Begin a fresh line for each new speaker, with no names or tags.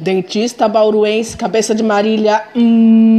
Dentista bauruense, cabeça de Marília. Hum.